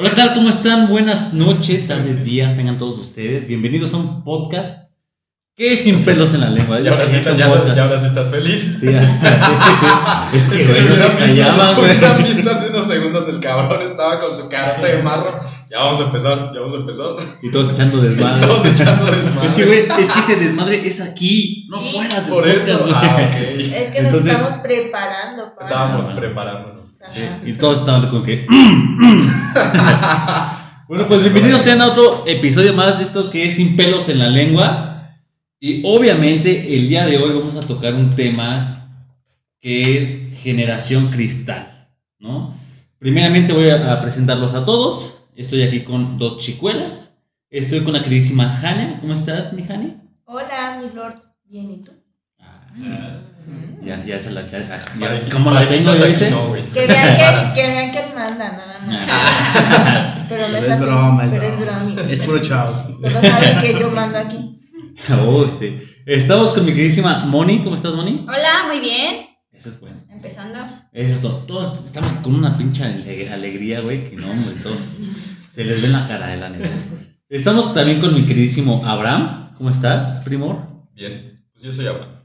Hola, ¿qué tal? ¿Cómo están? Buenas noches, tardes, días, tengan todos ustedes. Bienvenidos a un podcast que es sin pelos en la lengua. Y ahora sí, Es un estás, ya, ya ahora sí estás feliz. Sí, sí, sí. Es que, güey, no se callaba, güey. hubieran visto hace unos segundos el cabrón estaba con su carota de marro. Ya vamos a empezar, ya vamos a empezar. Y todos echando desmadre. Todos echando desmadre. Es que, güey, es que ese desmadre es aquí, no fuera del Por eso. podcast, Ah, güey. ok. Es que nos Entonces- estamos preparando para. Estábamos Ajá. Y todos estaban como que. bueno, pues bienvenidos sean a otro episodio más de esto que es Sin pelos en la lengua. Y obviamente el día de hoy vamos a tocar un tema que es generación cristal, ¿no? Primeramente voy a presentarlos a todos. Estoy aquí con dos chicuelas. Estoy con la queridísima Hania. ¿Cómo estás, mi Hani? Hola, mi lord. Bien, ¿y tú? Ya, ya se la. ya- ya- Parejitas ¿Cómo la tengo, ya viste? no, güey. Que vean que, que vean que él manda, nada más. Pero no es Pero es así. broma, es pero es broma. Es puro chavo. Todos saben que yo mando aquí. Oh, sí. Estamos con mi queridísima Moni. ¿Cómo estás, Moni? Hola, muy bien. Eso es bueno. Empezando. Eso es todo. Todos estamos con una pinche ale- alegría, güey, que no, hombre, todos se les ve en la cara de la neta. Estamos también con mi queridísimo Abraham. ¿Cómo estás, primor? Bien, pues yo soy Abraham.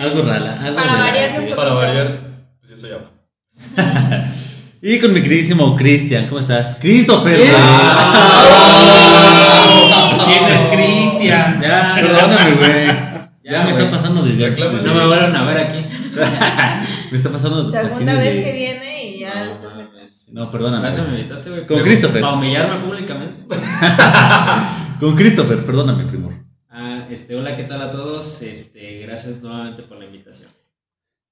Algo rala, algo Para rala, variarle un. Para variar, pues yo soy Abraham. Y con mi queridísimo Cristian. ¿Cómo estás? Christopher. ¿Quién es Cristian? Ya, Perdóname, güey. Ya, Ya, me está pasando desde aquí. Desde- No me vuelvan a ver aquí. me está pasando así Segunda vez desde- que viene y ya lo estás sacando. No, perdóname. Eso me güey. invitaste, güey. Con Christopher. Para humillarme públicamente. Con Christopher, perdóname, primor. Ah, este, hola, ¿qué tal a todos? Este, gracias nuevamente por la invitación.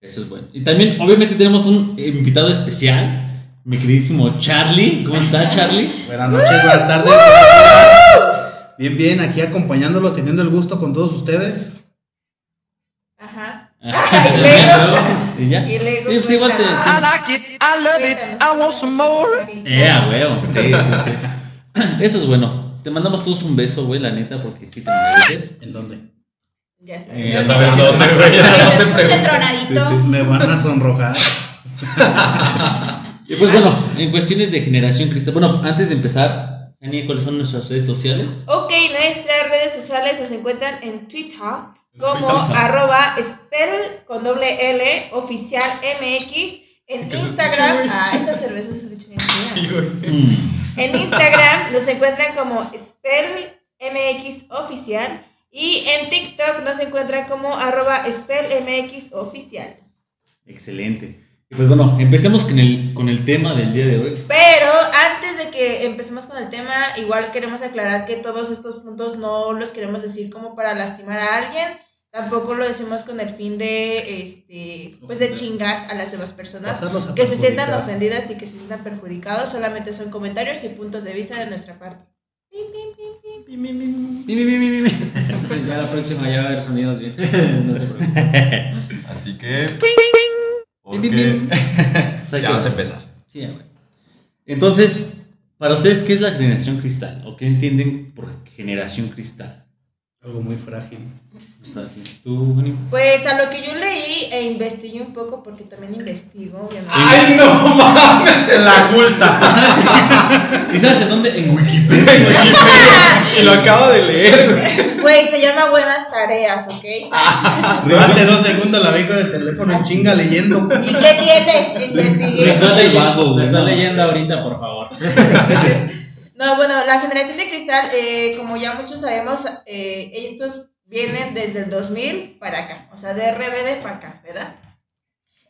Eso es bueno. Y también, obviamente, tenemos un invitado especial, mi queridísimo Charlie. ¿Cómo está, Charlie? Buenas noches, buenas tardes. Bien, bien, aquí acompañándolos, teniendo el gusto con todos ustedes. Ajá. y luego- ya. y luego, Sí, igual te. I like it, I love it, I want some more. Eh. Sí, sí, sí. Eso es bueno. Te mandamos todos un beso, güey, la neta, porque sí te mereces. ¿En dónde? Ya sé. Eh, Ya sabes sí, dónde, güey. Ya Que no se se pregunta. tronadito. Me van a sonrojar. Y pues bueno, en cuestiones de generación cristal. Bueno, antes de empezar, Ani, ¿cuáles son nuestras redes sociales? Ok, nuestras redes sociales nos encuentran en Twitter como Twitter. arroba spell con doble L oficial MX. En se Instagram, ah, esa cerveza se escucha bien. Sí, güey. Mm. En Instagram nos encuentran como SpellMX Oficial y en TikTok nos encuentran como arroba SpellMX Oficial. Excelente. Y pues bueno, empecemos con el, con el tema del día de hoy. Pero antes de que empecemos con el tema, igual queremos aclarar que todos estos puntos no los queremos decir como para lastimar a alguien. Tampoco lo decimos con el fin de, este, pues de chingar a las demás personas. Que se sientan ofendidas y que se sientan perjudicados. Solamente son comentarios y puntos de vista de nuestra parte. Ya la próxima ya va a haber sonidos bien. no se preocupen. Así que. Porque. Ya que- vamos a empezar. Sí. Entonces, para ustedes, ¿qué es la generación cristal? ¿O qué entienden por generación cristal? Algo muy frágil. ¿Tú? Pues a lo que yo leí e investigué un poco, porque también investigo, obviamente. ¡Ay, no mames! La culta. ¿Y sabes en dónde? En Wikipedia. En Wikipedia. Y lo acaba de leer, güey. Se llama Buenas Tareas, ¿ok? Hace dos segundos la vi con el teléfono en chinga leyendo. ¿Y qué tiene? Investigué. Está del vago, Lo güey. estás leyendo ahorita, por favor. No, bueno, la generación de cristal, eh, como ya muchos sabemos, eh, estos vienen desde el 2000 para acá, o sea, de RBD para acá, ¿verdad?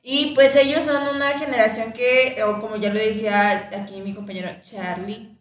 Y pues ellos son una generación que, o como ya lo decía aquí mi compañero Charlie,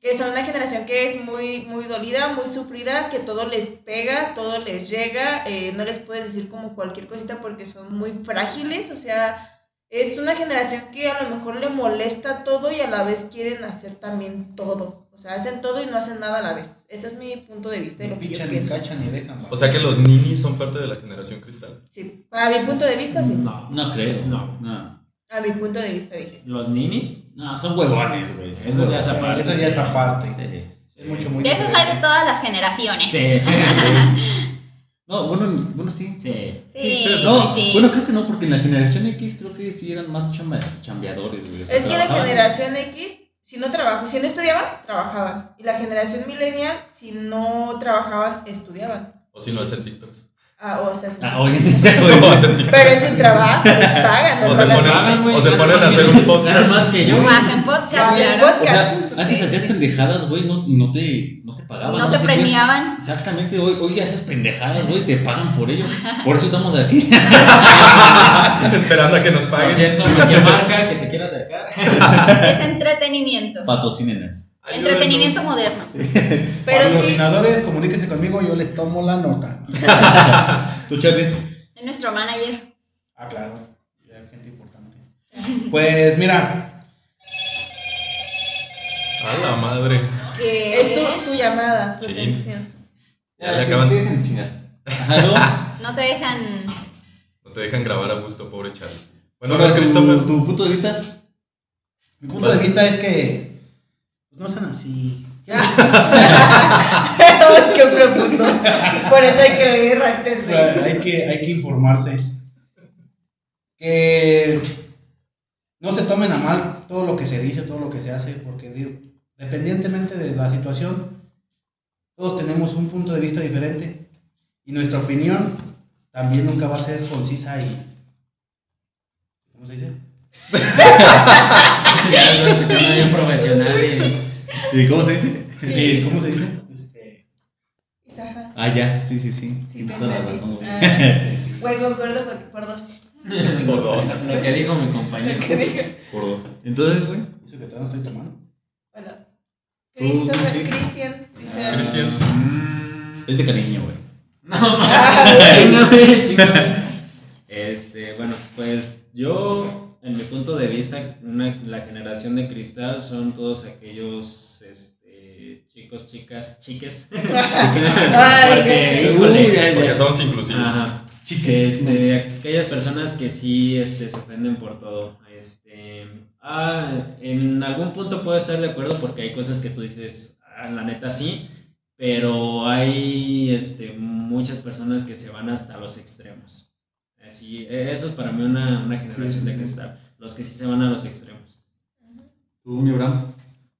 que son una generación que es muy, muy dolida, muy sufrida, que todo les pega, todo les llega, eh, no les puedes decir como cualquier cosita porque son muy frágiles, o sea, es una generación que a lo mejor le molesta todo y a la vez quieren hacer también todo. O sea, hacen todo y no hacen nada a la vez. Ese es mi punto de vista y Ni lo que yo pichan, ni cachan, ni dejan. O sea que los ninis son parte de la generación cristal. Sí, para mi punto de vista, sí. No. No creo. No. no. A mi punto de vista dije. Los ninis. No, son huevones, güey. Eso ya es aparte. Eso ya está aparte. Sí. Es mucho, muy De esos hay de todas las generaciones. Sí. No, bueno, bueno, sí. Sí. Sí, Sí, sí, No, sí. bueno, creo que no, porque en la generación X creo que sí eran más chamba- chambeadores, güey. o sea, Es que la generación X si no trabajaban, si no estudiaban, trabajaban. Y la generación millennial, si no trabajaban, estudiaban. O si no hacen TikToks. Ah, o sea, sí. Ah, hoy en día, pero es un trabajo, les pagan. O no se ponen, pagan, o se ponen a hacer un podcast. más que yo. No hacen podcast, Hacen claro. O sea, podcast. antes Sí, hacías sí. pendejadas, güey, no, y no te, no te pagaban. No nada te premiaban. Exactamente, hoy, hoy haces pendejadas, güey, te pagan por ello. Por eso estamos aquí. Esperando a que nos Por paguen. cierto, cualquier marca que se quiera acercar. Es entretenimiento. Patrocínenos. Ayúdenos. Entretenimiento moderno. Pero sí, comuníquense conmigo, yo les tomo la nota. ¿Tú, Charlie? Es nuestro manager. Ah, claro. Ya hay gente importante. Pues mira, A la madre. Que es tu, tu llamada, tu Sí. atención. Ya le acaban. Te dejan chingar. ¿no? no te dejan. No te dejan grabar a gusto, pobre Charlie. Bueno, Bueno, tu, punto de vista. mi punto de vista es que no sean así. Qué profundo. Por eso hay que leer antes de. hay que, hay que informarse. Que no se tomen a mal todo lo que se dice, todo lo que se hace, porque digo, dependientemente de la situación, todos tenemos un punto de vista diferente y nuestra opinión también nunca va a ser concisa y... ¿Cómo se dice? Bien profesional. Y... ¿Y cómo se dice? Eh, ¿Cómo se dice? Este. Ah, ya, sí, sí, sí. Sí, Tienes te toda la entendí. razón, güey. Ah, Güey, concuerdo con- por dos. Por dos. Lo que dijo mi compañero. ¿Qué dije? Por dos. Entonces, güey. eso que todavía no estoy tomando. Bueno. Christopher. Cristian. dice- Cristian. Es de cariño, güey. No, mames. Este, bueno, pues yo, en mi punto de vista, una- la generación de cristal son todos aquellos este, chicos, chicas, chiques. Porque, híjole, Uy, ya. Somos inclusivos. Ajá. Este, aquellas personas que sí este, se ofenden por todo. Este, ah, en algún punto puedo estar de acuerdo porque hay cosas que tú dices, ah, la neta sí, pero hay este, muchas personas que se van hasta los extremos. Así, e, eso es para mí una, una generación Sí, sí, de sí. cristal, los que sí se van a los extremos. Tú, mi Abraham.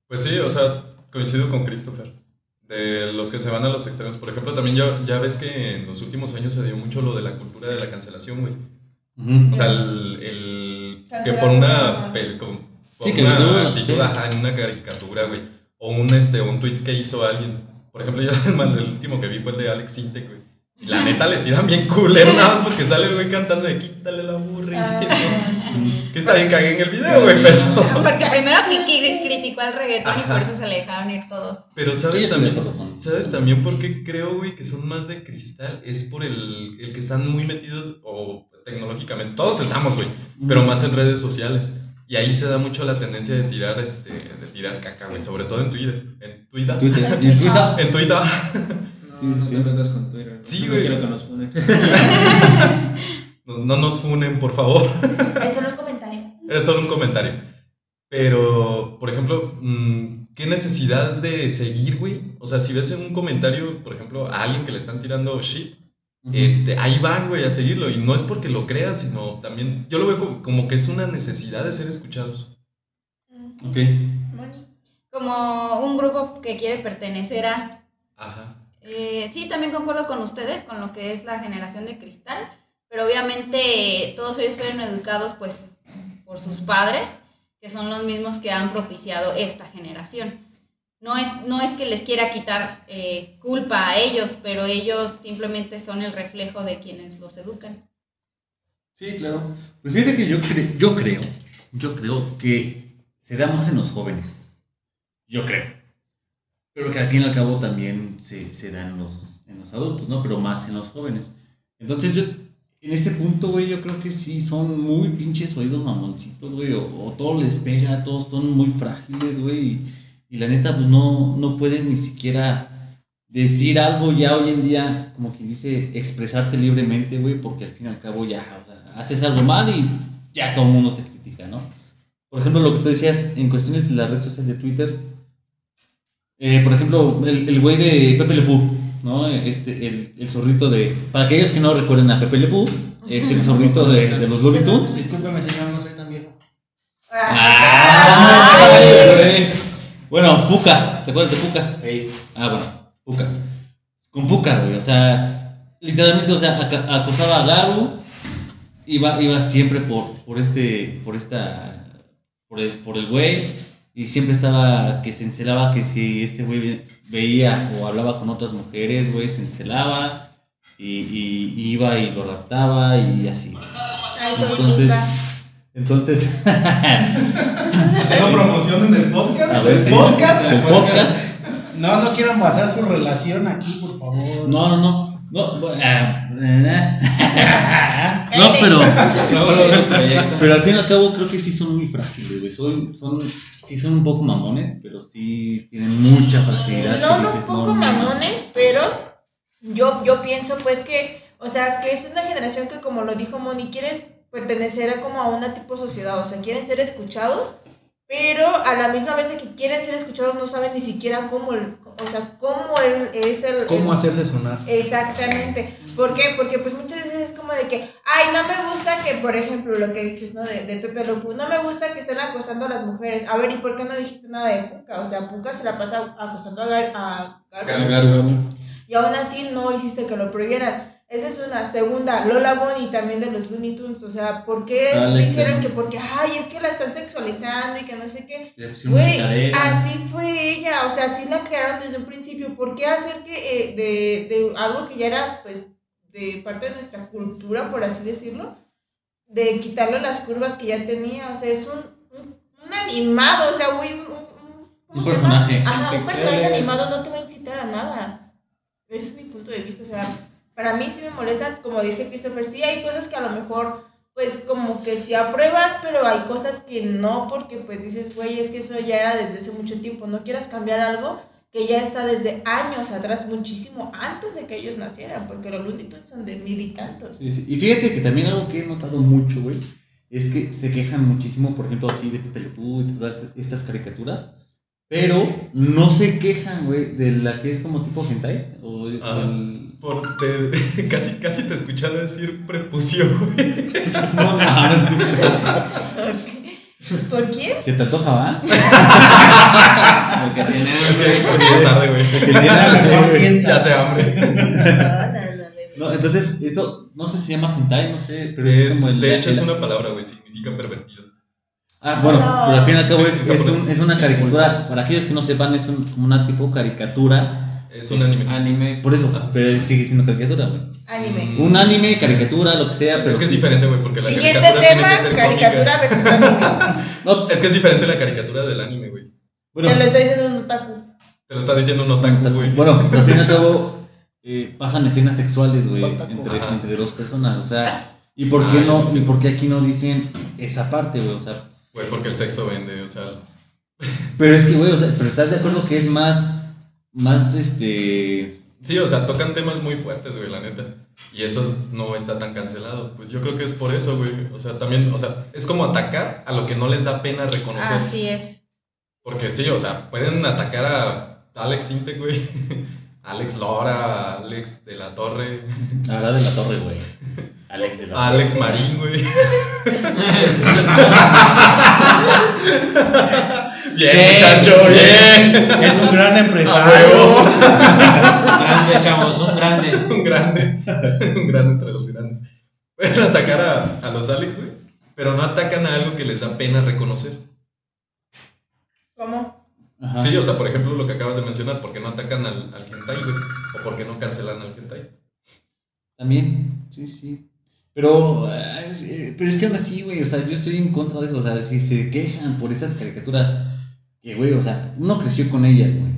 Pues sí, o sea, coincido con Christopher. De los que se van a los extremos. Por ejemplo, también ya, ya ves que en los últimos años se dio mucho lo de la cultura de la cancelación, güey. O sea, el, el- que por una, pel- con- por Sí, que una lo- actitud, sí. ajá, en una caricatura, güey. O un, este, un tweet que hizo alguien. Por ejemplo, yo el último que vi fue el de Alex Sintek, güey. Y la neta le tiran bien culero nada más porque sale el güey cantando de quítale la burra. Ah. Que está bien cagué en el video, güey, pero... Porque primero cri- cri- criticó al reggaetón y por eso se le dejaron ir todos. Pero sabes también, ¿sabes también por qué creo, güey, que son más de cristal? Es por el, el que están muy metidos o tecnológicamente. Todos estamos, güey, pero más en redes sociales. Y ahí se da mucho la tendencia de tirar, este, de tirar caca, güey, sobre todo en Twitter. En Twitter. Twitter. ¿Y en Twitter? En Twitter. No, Sí, no sí, te sí. metas con Sí, no güey. quiero que nos funen. No, no nos funen, por favor. Es solo un comentario. Era solo un comentario. Pero, por ejemplo, mm, ¿qué necesidad de seguir, güey? O sea, si ves en un comentario, por ejemplo, a alguien que le están tirando shit, este, ahí van, güey, a seguirlo. Y no es porque lo crean, sino también, yo lo veo como, como que es una necesidad de ser escuchados. Ok. Como un grupo que quiere pertenecer a. Ajá. Eh, sí, también concuerdo con ustedes, con lo que es la generación de cristal, pero obviamente todos ellos fueron educados pues por sus padres, que son los mismos que han propiciado esta generación. No es, no es que les quiera quitar eh, culpa a ellos, pero ellos simplemente son el reflejo de quienes los educan. Sí, claro. Pues fíjate que yo, cre- yo creo, yo creo que se da más en los jóvenes. Yo creo. Pero que al fin y al cabo también se, se da en los, en los adultos, ¿no? Pero más en los jóvenes. Entonces yo, en este punto, güey, yo creo que sí son muy pinches oídos mamoncitos, güey. O, o todo les pega, todos son muy frágiles, güey. Y, la neta, pues no, no puedes ni siquiera decir algo ya hoy en día, como quien dice, expresarte libremente, güey, porque al fin y al cabo ya, haces algo mal y ya todo el mundo te critica, ¿no? Por ejemplo, lo que tú decías en cuestiones de la red social de Twitter, eh, por ejemplo, el el güey de Pepe Le Pew, ¿no? Este, el, el zorrito de... Para aquellos que no recuerden a Pepe Le Pew, es el zorrito de, de los Looney Tunes. Señor, no soy tan viejo. ¡Ay, güey! Bueno, Puka, ¿te acuerdas de Puka? Ey, Ah, bueno, Puka. Con Puka, güey, o sea, literalmente, o sea, acosaba a Garu, iba, iba siempre por, por este, por esta, por el, por el güey, y siempre estaba que se encelaba que si este güey ve- veía o hablaba con otras mujeres, güey, se encelaba, y, y- y iba y lo raptaba y así. Entonces, entonces, Haciendo promoción en el podcast. a ver, ¿El sí, podcast? el podcast. No, no quieran basar su relación aquí, por favor. No, no, no. No, bu- ah, no pero, pero al fin y al cabo creo que sí son muy frágiles, güey. Son, son, sí son un poco mamones, pero sí tienen mucha fragilidad. No, no, un poco no, mamones, pero yo, yo pienso pues que, o sea, que es una generación que como lo dijo Moni, quieren pertenecer a como a una tipo sociedad, o sea, quieren ser escuchados, pero a la misma vez de que quieren ser escuchados no saben ni siquiera cómo, el- o sea, cómo el- es el... ¿Cómo el- hacerse sonar? Exactamente. ¿Por qué? Porque pues muchas veces es como de que, ay, no me gusta que, por ejemplo, lo que dices, ¿no? De, de Pepe Locu, no me gusta que estén acosando a las mujeres. A ver, ¿y por qué no dijiste nada de Puka? O sea, Puka se la pasa acosando a Gar, a Gar- y aún así no hiciste que lo prohibieran. Esa es una. Segunda, Lola Bonnie también de los Looney Tunes. O sea, ¿por qué Alex, hicieron que porque, ay, es que la están sexualizando y que no sé qué? Güey, así fue ella, o sea, así la crearon desde un principio. ¿Por qué hacer que eh, de, de algo que ya era, pues, de parte de nuestra cultura, por así decirlo, de quitarle las curvas que ya tenía? O sea, es un, un, un animado, o sea, güey, un, un, personaje. Ajá, un personaje animado no te va a incitar a nada. Ese es mi punto de vista, o sea, para mí sí me molesta, como dice Christopher, sí hay cosas que a lo mejor pues como que sí apruebas, pero hay cosas que no, porque pues dices, güey, es que eso ya era desde hace mucho tiempo, no quieras cambiar algo que ya está desde años atrás, muchísimo antes de que ellos nacieran, porque los Looney Tunes son de mil y tantos. Sí, sí. Y fíjate que también algo que he notado mucho, güey, es que se quejan muchísimo, por ejemplo, así de Pepe Le Pew y todas estas caricaturas, pero no se quejan, güey, de la que es como tipo hentai o Ah. el- Por te- casi, casi te escuchaba decir prepucio, güey. No mames, güey. Ok. ¿Por quién? ¿Se te antoja, va? El que tiene Es que es tarde, güey. Que tiene hambre. Ya hace hambre. No, no, no, no. No, entonces, eso, no sé si se llama hentai, no sé, pero es, Es, como el... de hecho, el- es una palabra, güey. Significa pervertido. Ah, bueno, No. pero al fin y al cabo es, Sí, es, un- es una caricatura, para aquellos que no sepan, es un- como una tipo caricatura, Es un anime. anime. por eso, Ah. pero sigue siendo caricatura, güey. Anime. Un anime, caricatura, lo que sea, pero... es que es sí. diferente, güey, porque la Siguiente caricatura tema, tiene que ser caricatura cómica. versus anime. No, Es que es diferente la caricatura del anime, güey. bueno, Te lo está diciendo un otaku. Te lo está diciendo un otaku, güey. bueno, pero al fin y al cabo eh, pasan escenas sexuales, güey, entre, Ajá. entre dos personas, o sea, ¿y por qué Ah, no, y por qué aquí no dicen esa parte, güey? O sea, Güey, porque el sexo vende, o sea. pero es que, güey, o sea, pero estás de acuerdo que es más, más, este... Sí, o sea, tocan temas muy fuertes, güey, la neta. Y eso no está tan cancelado. Pues yo creo que es por eso, güey. O sea, también, o sea, es como atacar a lo que no les da pena reconocer. Así es. Porque sí, o sea, pueden atacar a Alex Intec, güey. Alex Lora, Alex de la Torre, Habla de la torre, güey. Alex de la a Alex Marín, güey. bien, Bien, muchacho, bien. Es un gran empresario. huevo. Grande, chavos, un grande. un grande. un grande entre los grandes. Pueden atacar a, a los Alex, güey. Pero no atacan a algo que les da pena reconocer. ¿Cómo? Ajá. Sí, o sea, por ejemplo, lo que acabas de mencionar, ¿por qué no atacan al, al hentai, güey? O por qué no cancelan al hentai. También, sí, sí. Pero, ah, es, eh, pero es que aún así, güey, o sea, yo estoy en contra de eso. O sea, si se quejan por estas caricaturas, que, güey, o sea, uno creció con ellas, güey.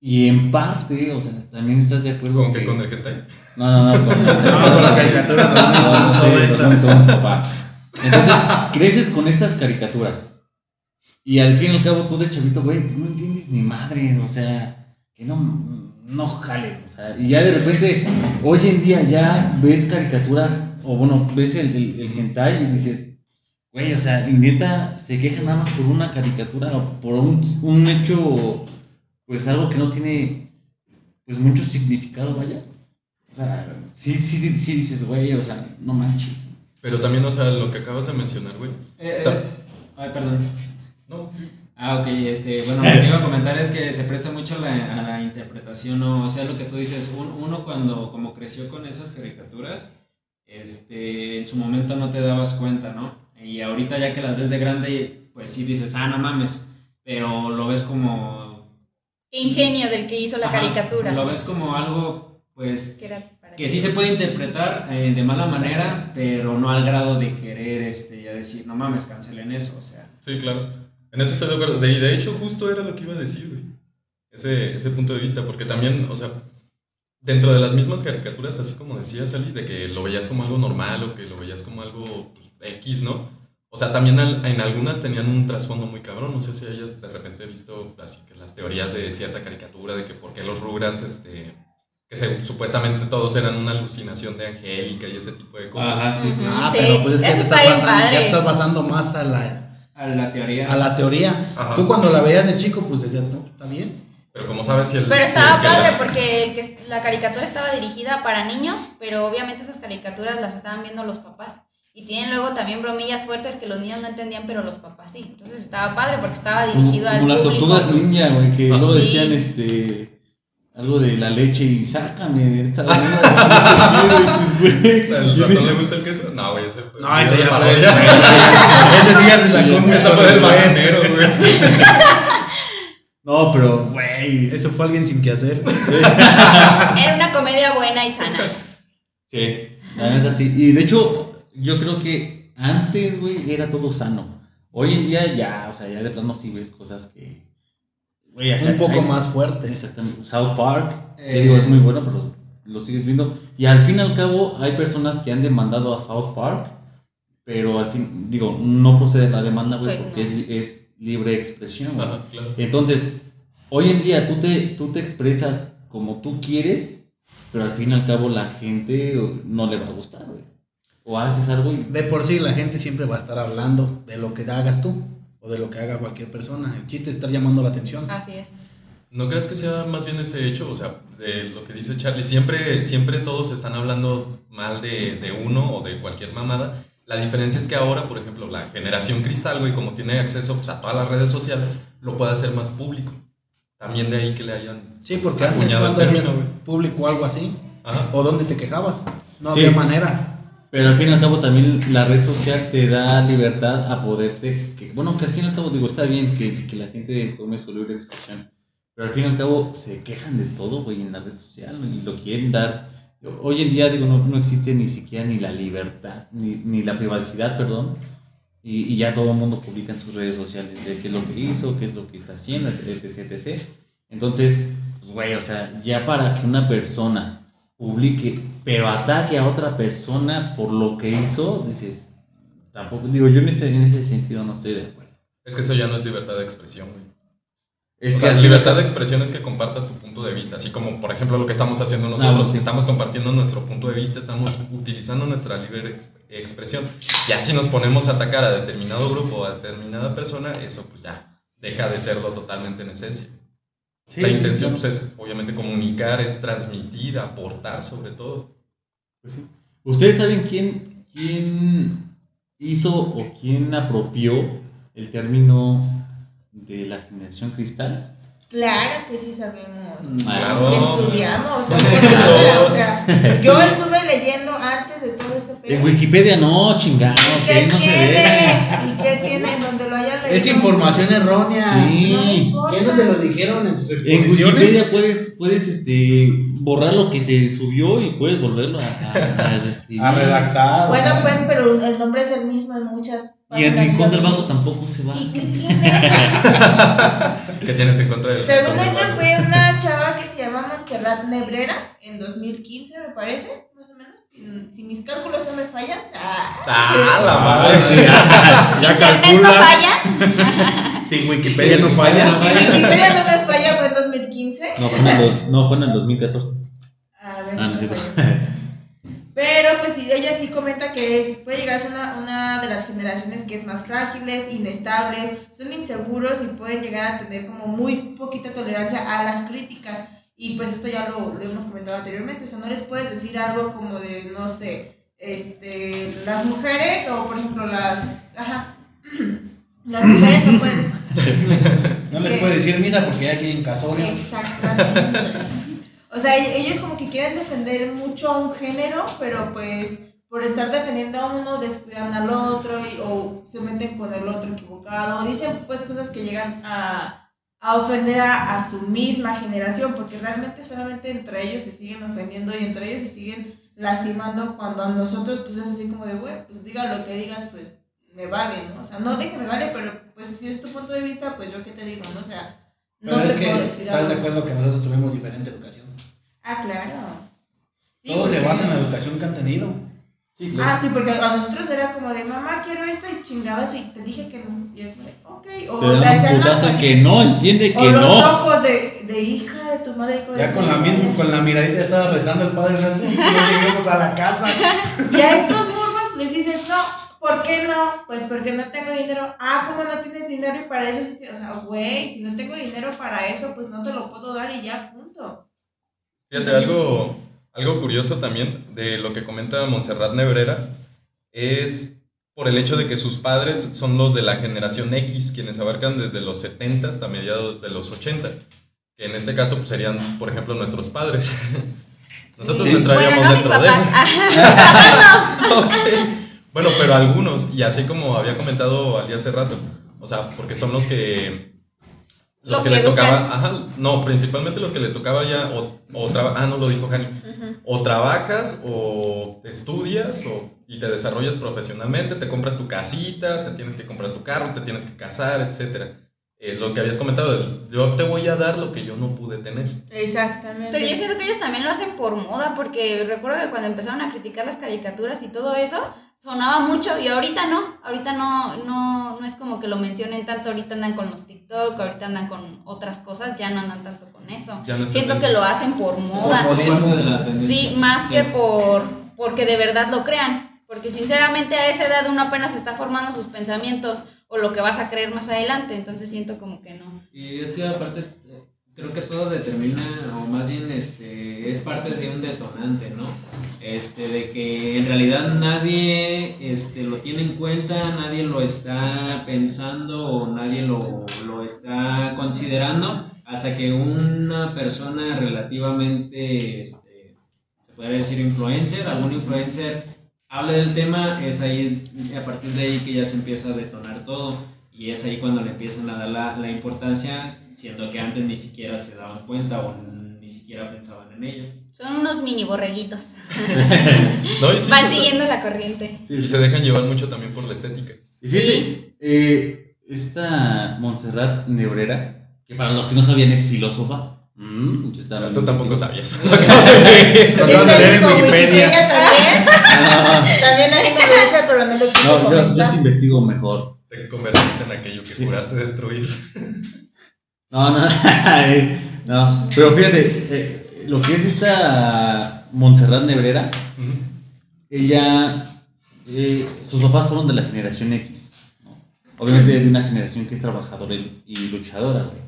Y en parte, o sea, también estás de acuerdo ¿Con que... qué? ¿Con el hentai? No, no, no, con, No, con la caricatura No, no, papá. Entonces, creces con estas caricaturas. Y al fin y al cabo, tú de chavito, güey, no entiendes ni madres, o sea, que no, no jale, o sea, y ya de repente, hoy en día ya ves caricaturas, o bueno, ves el, el, el hentai y dices, güey, o sea, y neta, se quejan nada más por una caricatura o por un, un hecho, pues algo que no tiene, pues mucho significado, vaya. O sea, sí, sí, sí dices, güey, o sea, no manches. Pero también, o sea, lo que acabas de mencionar, güey. Eh, es- Ay, perdón. No, Ah, ok, este, bueno, lo que iba a comentar es que se presta mucho a la, a la interpretación, ¿no? o sea, lo que tú dices, un- uno cuando como creció con esas caricaturas, este, en su momento no te dabas cuenta, ¿no? Y ahorita ya que las ves de grande, pues sí dices, ah, no mames, pero lo ves como... Ingenio del que hizo la Ajá, caricatura. Lo ves como algo, pues, Que era para que sí se puede interpretar eh, de mala manera, pero no al grado de querer, este, ya decir, no mames, cancelen eso, o sea... Sí, claro. En eso estoy de acuerdo. De, y de hecho, justo era lo que iba a decir, güey. Ese, ese punto de vista, porque también, o sea, dentro de las mismas caricaturas, así como decía Sally, de que lo veías como algo normal o que lo veías como algo pues, X, ¿no? O sea, también al- en algunas tenían un trasfondo muy cabrón. No sé si hayas de repente visto así que las teorías de cierta caricatura, de que por qué los Rugrats, este, que se- supuestamente todos eran una alucinación de Angélica y ese tipo de cosas. Ajá, sí, sí. Ah, Sí, pero pues es que eso está estás basando, padre. ya estás basando más a la, A la teoría. a la teoría. Ajá. Tú cuando la veías de chico, pues decías, no, está bien. Pero como sabes si el... Pero si estaba el padre la- porque el que- la caricatura estaba dirigida para niños, pero obviamente esas caricaturas las estaban viendo los papás. Y tienen luego también bromillas fuertes que los niños no entendían, pero los papás sí. Entonces estaba padre porque estaba Como, dirigido al como las público. tortugas ninja, güey, que Ah, luego sí. decían este algo de la leche y sácame de esta güey. ¿Al Yo ratón me- le gusta el queso? No, güey, ese fue. No, ese ya fue. Ese sí ya se sacó un fue del bananero, güey. No, pero, güey. Eso fue alguien sin que hacer. Era una comedia buena y sana. Sí, la neta sí. Y de hecho, yo creo que antes, güey, era todo sano. Hoy en día ya, o sea, ya de plano sí ves cosas que. Güey, o sea, un poco hay- más fuerte. Exactamente. South Park, que Eh. digo, es muy bueno, pero lo sigues viendo. Y al fin y al cabo, hay personas que han demandado a South Park, pero al fin, digo, no procede la demanda, güey, Pues porque no. es, es libre expresión, claro. Entonces, hoy en día tú te, tú te expresas como tú quieres, pero al fin y al cabo la gente no le va a gustar, güey. O haces algo y... De por sí, la gente siempre va a estar hablando de lo que hagas tú o de lo que haga cualquier persona. El chiste es estar llamando la atención. Así es. ¿No crees que sea más bien ese hecho? O sea, de lo que dice Charlie, siempre, siempre todos están hablando mal de, de uno o de cualquier mamada. La diferencia es que ahora, por ejemplo, la generación cristal, güey, como tiene acceso pues, a todas las redes sociales, lo puede hacer más público. También de ahí que le hayan Sí, pues, porque antes acuñado el término, güey. público algo así, Ajá. o dónde te quejabas, no Sí. había manera. Pero al fin y al cabo también la red social te da libertad a poderte... Que, bueno, que al fin y al cabo digo, está bien que, que la gente tome su libre expresión, pero al fin y al cabo se quejan de todo, güey, en la red social y lo quieren dar. Hoy en día, digo, no, no existe ni siquiera ni la libertad, ni, ni la privacidad, perdón, y, y ya todo el mundo publica en sus redes sociales de qué es lo que hizo, qué es lo que está haciendo, etc, etc. Entonces, pues, güey, o sea, ya para que una persona publique, pero ataque a otra persona por lo que hizo, dices, tampoco, digo, yo en ese, en ese sentido no estoy de acuerdo. Es que eso ya no es libertad de expresión, güey. Es o sea, libertad de expresión es que compartas tu punto de vista, así como por ejemplo lo que estamos haciendo nosotros, bueno, sí. que estamos compartiendo nuestro punto de vista, estamos utilizando nuestra libre ex- expresión. Y así nos ponemos a atacar a determinado grupo o a determinada persona, eso pues ya deja de serlo totalmente en esencia. Sí, La sí, intención pues es obviamente comunicar, es transmitir, aportar sobre todo. Pues. ¿Ustedes saben quién, quién hizo o quién apropió el término de la generación cristal? Claro que sí sabemos. Claro. Y estudiamos. O sea, yo estuve leyendo antes de todo este pedo. En Wikipedia no, chingado, ¿Y que qué ahí no se ve. tiene? ¿Y qué tiene? Donde lo haya leído. Es información errónea. Sí. No. ¿Qué no te lo dijeron en tus En exposiciones? Wikipedia puedes, puedes este, borrar lo que se subió y puedes volverlo a, a, a. A redactar. Bueno, pues, pero el nombre es el mismo en muchas Y en Rincón del. Vago tampoco se va. ¿Y qué tiene? ¿Qué tienes en contra del Según esta vago? fue una chava que se llama Montserrat Nebrera en 2015, me parece, más o menos. Si, si mis cálculos no me fallan. ¡Ah, la madre! Ah, sí, ya, ya Internet no calcula. falla. Si Wikipedia Sí, no falla. Si Wikipedia no me falla, fue en 2015. No, fue en el, no, fue en el 2014. A ver Ah, no es Pero pues ella sí comenta que puede llegar a ser una, una de las generaciones que es más frágiles, inestables, son inseguros y pueden llegar a tener como muy poquita tolerancia a las críticas. Y pues esto ya lo, lo hemos comentado anteriormente, o sea, no les puedes decir algo como de, no sé, este, las mujeres o por ejemplo las, ajá, las mujeres no pueden, No les puedo decir misa porque ya aquí en casorio. Exactamente. O sea, e- ellos como que quieren defender mucho a un género, pero pues por estar defendiendo a uno descuidan al otro y- o se meten con el otro equivocado, o dicen pues cosas que llegan a, a ofender a, a su misma generación, porque realmente solamente entre ellos se siguen ofendiendo y entre ellos se siguen lastimando cuando a nosotros pues es así como de, güey, pues diga lo que digas, pues me vale, ¿no? O sea, no de que me vale, pero pues si es tu punto de vista, pues yo qué te digo, ¿no? O sea, no Pero te es que puedo decir estás de algo. acuerdo que nosotros tuvimos diferente educación. Ah, claro. Sí, Todo se basa en la educación que han tenido. Sí, Ah, sí, porque a nosotros era como de, mamá, quiero esto y chingados y te dije que no. Y es como de, ok. O Te dan un putazo que no, entiende O que los no. ojos de, de hija de tu madre. hijo Ya con la, misma, con la miradita estaba rezando el Padre Nuestro y no lleguemos a la casa. Ya a estos morros les dices, no, ¿por qué no? Pues porque no tengo dinero. Ah, ¿cómo no tienes dinero y para eso sí te- O sea, güey, si no tengo dinero para eso, pues no te lo puedo dar y ya, punto. Fíjate, algo, algo curioso también de lo que comenta Montserrat Nebrera es por el hecho de que sus padres son los de la generación X, quienes abarcan desde los 70 hasta mediados de los 80, que en este caso pues, serían, por ejemplo, nuestros padres. Nosotros Sí. no entraríamos Bueno, no dentro de... papás. Ah, Ok. Bueno, pero algunos, y así como había comentado Ali hace rato, o sea, porque son los que los que, que les tocaba, ajá, no, principalmente los que le tocaba ya o, o traba- ah, no lo dijo Jani, Ujú. o trabajas o estudias o, y te desarrollas profesionalmente, te compras tu casita, te tienes que comprar tu carro, te tienes que casar, etcétera. Eh, lo que habías comentado, yo te voy a dar lo que yo no pude tener. Exactamente. Pero yo siento que ellos también lo hacen por moda, porque recuerdo que cuando empezaron a criticar las caricaturas y todo eso, sonaba mucho y ahorita no, ahorita no, no, no es como que lo mencionen tanto, ahorita andan con los TikTok, ahorita andan con otras cosas, ya no andan tanto con eso. No Siento que lo hacen por moda. Por de. Sí, más Sí. que por porque de verdad lo crean. Porque sinceramente a esa edad uno apenas está formando sus pensamientos o lo que vas a creer más adelante. Entonces siento como que no. Y es que aparte eh, creo que todo determina, o más bien este, es parte de un detonante, ¿no? Este, de que en realidad nadie este, lo tiene en cuenta, nadie lo está pensando o nadie lo, lo está considerando hasta que una persona relativamente, este, se podría decir influencer, algún influencer hable del tema, es ahí, a partir de ahí que ya se empieza a detonar todo. Y es ahí cuando le empiezan a dar la, la importancia, siendo que antes ni siquiera se daban cuenta o ni siquiera pensaban en ello. Son unos mini borreguitos. Sí, Van sea, siguiendo la corriente. y se dejan llevar mucho también por la estética. Y fíjate, eh, esta Montserrat Nebrera, que para los que no sabían es filósofa. Mm, yo estaba Tú tampoco sabías. Lo ¿Quién acabas de leer en? Wikipedia. Wikipedia también. Ah, me lo dice, pero no lo quiso no, yo, yo sí investigo mejor. Te convertiste en aquello que Sí. juraste destruir. No, no, eh, no. Pero fíjate, eh, lo que es esta Montserrat Nebrera, ella, eh, sus papás fueron de la generación X, ¿no? obviamente de una generación que es trabajadora y, y luchadora, güey.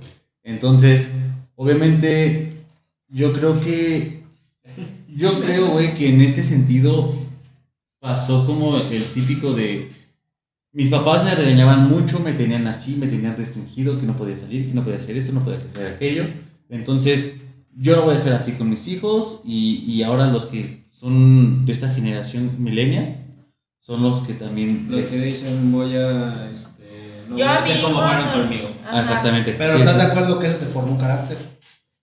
Entonces, obviamente, yo creo que, yo creo, güey, que en este sentido pasó como el típico de, mis papás me regañaban mucho, me tenían así, me tenían restringido, que no podía salir, que no podía hacer esto, no podía hacer aquello. Entonces, yo lo voy a hacer así con mis hijos y, y ahora los que son de esta generación millennial son los que también... Los les- que dicen voy a, este, no Yo voy a mi como fueron no. conmigo. Ah, exactamente. Pero sí, estás sí. de acuerdo que eso te formó un carácter.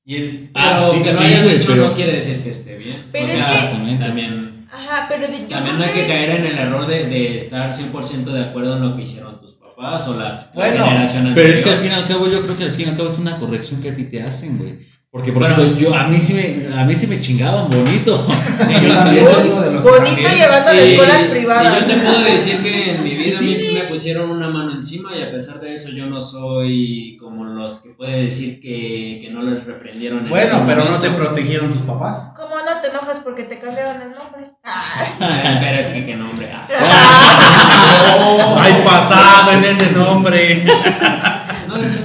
Y el, Ah, Pero sí, que lo sí, hayan hecho pero- no quiere decir que esté bien. Pero o es sea, que- también, Ajá, pero de- yo también no hay que caer en el error de, de estar 100% de acuerdo en lo que hicieron tus papás o la, la Bueno, generación Pero es que al anterior. fin y al cabo yo creo que al fin y al cabo es una corrección que a ti te hacen, güey. Porque por Bueno. ejemplo, yo a mí sí me a mí sí me chingaban bonito. Sí, yo también soy uno de los que Bonito llevando a Y- escuelas privadas. Y yo te puedo decir que en mi vida a mí me pusieron una mano encima y a pesar de eso yo no soy como los que puede decir que, que no les reprendieron. en Bueno, pero no te protegieron tus papás. ¿Cómo no te enojas porque te cambiaron el nombre? Pero es que qué nombre. ah. Hay pasado en ese nombre. No, de hecho,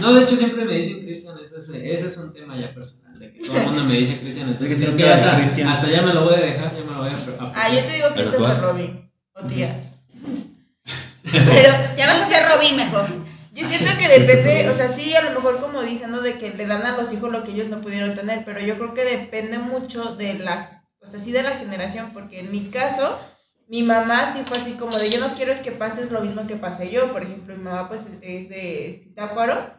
no, de hecho siempre me dicen Cristian, ese es, ese es un tema ya personal, de que todo el mundo me dice Cristian, entonces creo tienes que ya hasta, Cristian. hasta ya me lo voy a dejar, ya me lo voy a. Ah, yo te digo Christopher Robin. O tías. Pero Ya vas a ser Robin mejor. Yo siento que depende, o sea, sí, a lo mejor como dicen, ¿no? De que le dan a los hijos lo que ellos no pudieron tener, pero yo creo que depende mucho de la, o sea, sí de la generación, porque en mi caso, mi mamá sí fue así como de, yo no quiero que pases lo mismo que pasé yo, por ejemplo, mi mamá pues es de Zitácuaro,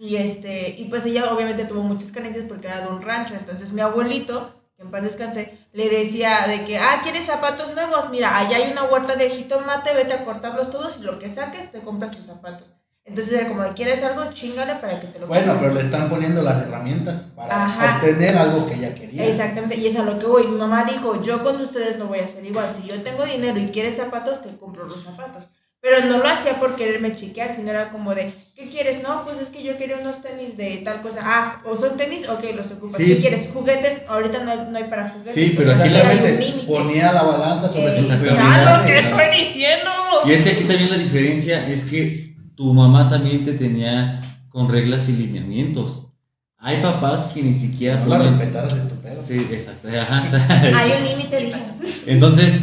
y este, y pues ella obviamente tuvo muchas carencias porque era de un rancho, entonces mi abuelito, que en paz descanse, le decía de que, ah, ¿quieres zapatos nuevos? Mira, allá hay una huerta de jitomate, vete a cortarlos todos y lo que saques te compras tus zapatos. Entonces era como ¿quieres algo? Chingale para que te lo Bueno, compres". pero le están poniendo las herramientas para Ajá. obtener algo que ella quería. Exactamente, y es a lo que voy. Mi mamá dijo, yo con ustedes no voy a hacer igual. Si yo tengo dinero y quieres zapatos, te compro los zapatos. Pero no lo hacía por quererme chiquear, sino era como de, ¿qué quieres? No, pues es que yo quería unos tenis de tal cosa. Ah, ¿o son tenis? Ok, los ocupas. Sí. ¿Qué quieres? ¿Juguetes? Ahorita no hay, no hay para juguetes. Sí, pero aquí la límite. ponía la balanza sobre tus Eh, Exactamente. ah, lo que prioridades. estoy diciendo. Y es que aquí también la diferencia es que tu mamá también te tenía con reglas y lineamientos. Hay papás que ni siquiera No la ponen- respetaras es tu pedo. Sí, exacto. ajá, o sea, Hay un límite, dije. Entonces,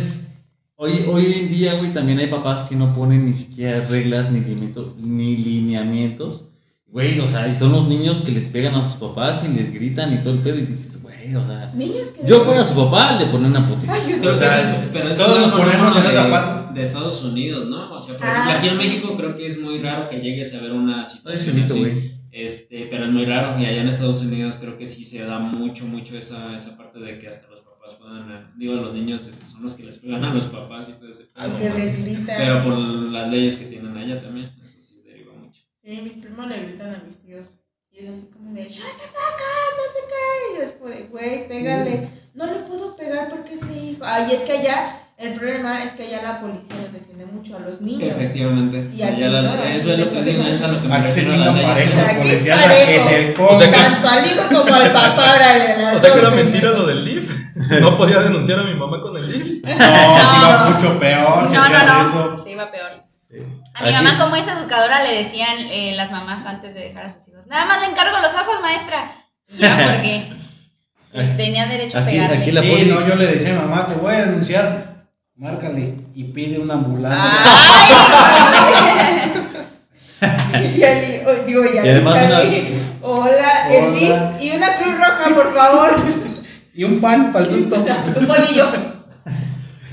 hoy, hoy en día, güey, también hay papás que no ponen ni siquiera reglas ni, limito- ni lineamientos. Güey, o sea, y son los niños que les pegan a sus papás y les gritan y todo el pedo y dices, güey, o sea, Niños que yo fuera su papá, le ponía una putiza. Ay, yo Creo O sea, pero eso todos nos ponemos en de, ese zapato. de Estados Unidos, ¿no? O sea, por Ah, ejemplo, aquí en. México creo que es muy raro que llegues a ver una situación visto, así. Este, pero es muy raro y allá en Estados Unidos creo que sí se da mucho, mucho esa, esa parte de que hasta los papás puedan, eh, digo, los niños este, son los que les pegan a los papás y todo ese Ah, no que les mames. gritan. Pero por las leyes que tienen allá también, eso sí deriva mucho. Sí, mis primos le gritan a mis tíos. Y es así como de, ¡Shut the fuck up! No se cae. Y es como de, güey, pégale. No le puedo pegar porque es mi hijo. Ay, es que allá, el problema es que allá la policía los defiende mucho a los niños. Efectivamente. Y aquí Allá la- no, eso es lo que digo, eso es a lo que me refiero a chingan las leyes. parejo, Aquí policías es a que se O sea que- Tanto al hijo como al papá, O sea que era mentira lo del LIF. No podía denunciar a mi mamá con el LIF. No, te iba mucho peor No, no, no. eso. Se iba peor. A mi Aquí- mamá, como es educadora, le decían eh, las mamás antes de dejar a sus hijos: Nada más le encargo los ojos, maestra. Y ya, porque tenía derecho a pegarle. aquí la- Sí, no, yo le decía a mi mamá, te voy a denunciar. Márcale y pide una ambulancia. Y Ali, o- digo, y, Y además Ali, Hola, el Hola. DIF y una cruz roja, por favor. Y un pan para el susto. Un bolillo.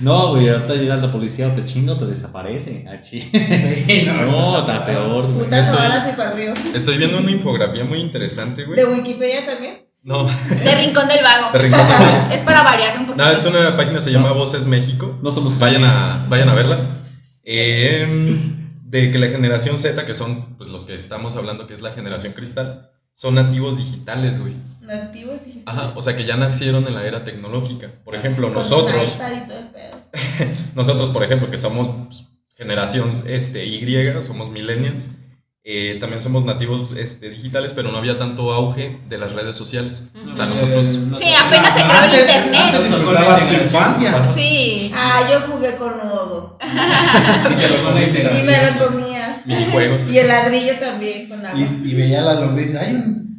No, güey, ahorita llega la policía o te chinga o te desaparece. Ah, no, está peor, güey. Putas Estoy- balas y para arriba. Estoy viendo una infografía muy interesante, güey. ¿De Wikipedia también? No, De Rincón del Vago. de Rincón del Vago. Es para variarme un poquito. No, es una página, se llama Voces México. No somos Vayan a, vayan a verla. Eh, de que la generación Z, que son pues, los que estamos hablando, que es la generación cristal, son nativos digitales, güey. Nativos digitales. Ajá, o sea que ya nacieron en la era tecnológica. Por ejemplo, Con nosotros, iPad y todo el pedo. nosotros, por ejemplo, que somos pues, generación este, Y, somos millennials, eh, también somos nativos este, digitales, pero no había tanto auge de las redes sociales. O sea, nosotros... Sí, apenas se creó el internet. Antes disfrutaba tu infancia. Sí. Ah, yo jugué con lodo. Y te lo Con la Y me lo comía. Minijuegos. Y el ladrillo también con agua. Y, y veía las lombrices. Hay un,